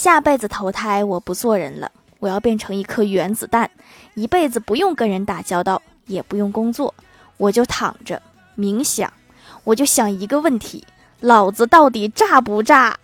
下辈子投胎我不做人了。我要变成一颗原子弹。一辈子不用跟人打交道也不用工作。我就躺着冥想。我就想一个问题老子到底炸不炸